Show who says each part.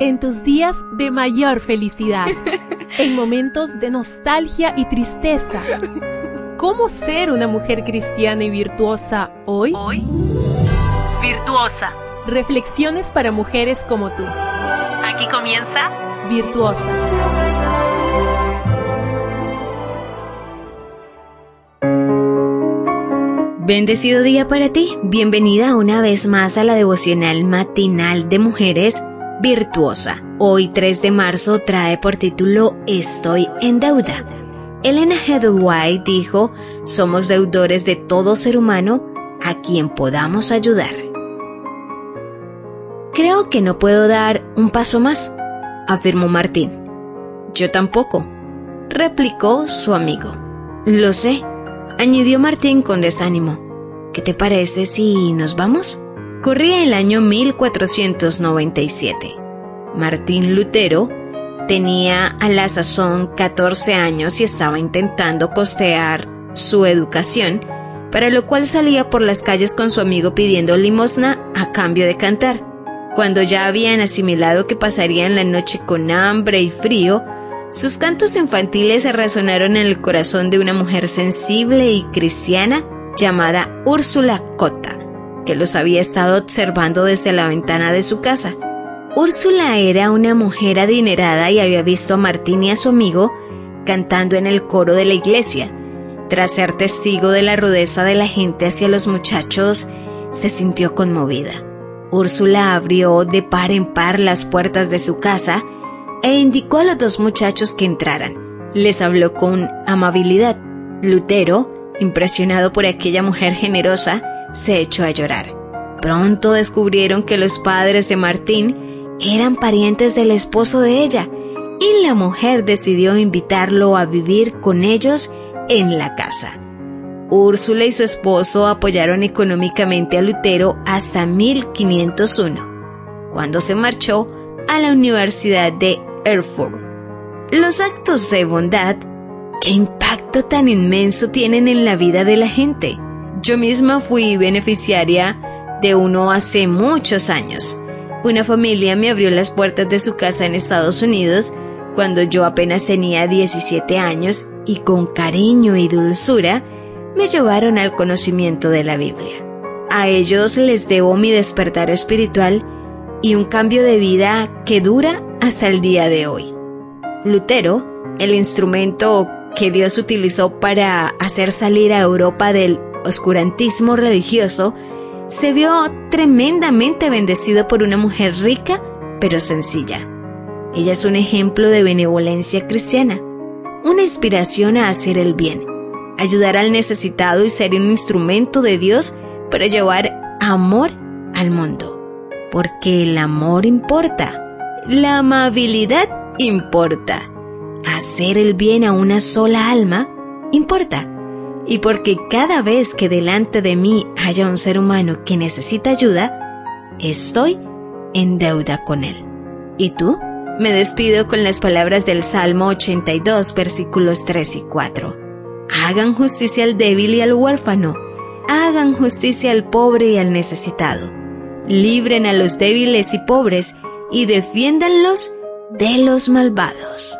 Speaker 1: En tus días de mayor felicidad, en momentos de nostalgia y tristeza. ¿Cómo ser una mujer cristiana y virtuosa hoy?
Speaker 2: Hoy, virtuosa.
Speaker 1: Reflexiones para mujeres como tú.
Speaker 2: Aquí comienza
Speaker 1: Virtuosa.
Speaker 3: Bendecido día para ti. Bienvenida una vez más a la devocional matinal de mujeres virtuosa. Hoy 3 de marzo trae por título Estoy en deuda. Elena White dijo, somos deudores de todo ser humano a quien podamos ayudar. Creo que no puedo dar un paso más, afirmó Martín. Yo tampoco, replicó su amigo. Lo sé, añadió Martín con desánimo. ¿Qué te parece si nos vamos? Corría el año 1497. Martín Lutero tenía a la sazón 14 años y estaba intentando costear su educación, para lo cual salía por las calles con su amigo pidiendo limosna a cambio de cantar. Cuando ya habían asimilado que pasarían la noche con hambre y frío, sus cantos infantiles se resonaron en el corazón de una mujer sensible y cristiana llamada Úrsula Cota, que los había estado observando desde la ventana de su casa. Úrsula era una mujer adinerada y había visto a Martín y a su amigo cantando en el coro de la iglesia. Tras ser testigo de la rudeza de la gente hacia los muchachos, se sintió conmovida. Úrsula abrió de par en par las puertas de su casa e indicó a los dos muchachos que entraran. Les habló con amabilidad. Lutero, impresionado por aquella mujer generosa, se echó a llorar. Pronto descubrieron que los padres de Martín eran parientes del esposo de ella y la mujer decidió invitarlo a vivir con ellos en la casa. Úrsula y su esposo apoyaron económicamente a Lutero hasta 1501, cuando se marchó a la Universidad de Erfurt. Los actos de bondad, ¿qué impacto tan inmenso tienen en la vida de la gente? Yo misma fui beneficiaria de uno hace muchos años. Una familia me abrió las puertas de su casa en Estados Unidos cuando yo apenas tenía 17 años y con cariño y dulzura me llevaron al conocimiento de la Biblia. A ellos les debo mi despertar espiritual y un cambio de vida que dura hasta el día de hoy. Lutero, el instrumento que Dios utilizó para hacer salir a Europa del oscurantismo religioso, se vio tremendamente bendecido por una mujer rica pero sencilla. Ella es un ejemplo de benevolencia cristiana, una inspiración a hacer el bien, ayudar al necesitado y ser un instrumento de Dios para llevar amor al mundo. Porque el amor importa, la amabilidad importa, hacer el bien a una sola alma importa y porque cada vez que delante de mí haya un ser humano que necesita ayuda, estoy en deuda con él. ¿Y tú? Me despido con las palabras del Salmo 82, versículos 3 y 4. Hagan justicia al débil y al huérfano, hagan justicia al pobre y al necesitado. Libren a los débiles y pobres y defiéndanlos de los malvados.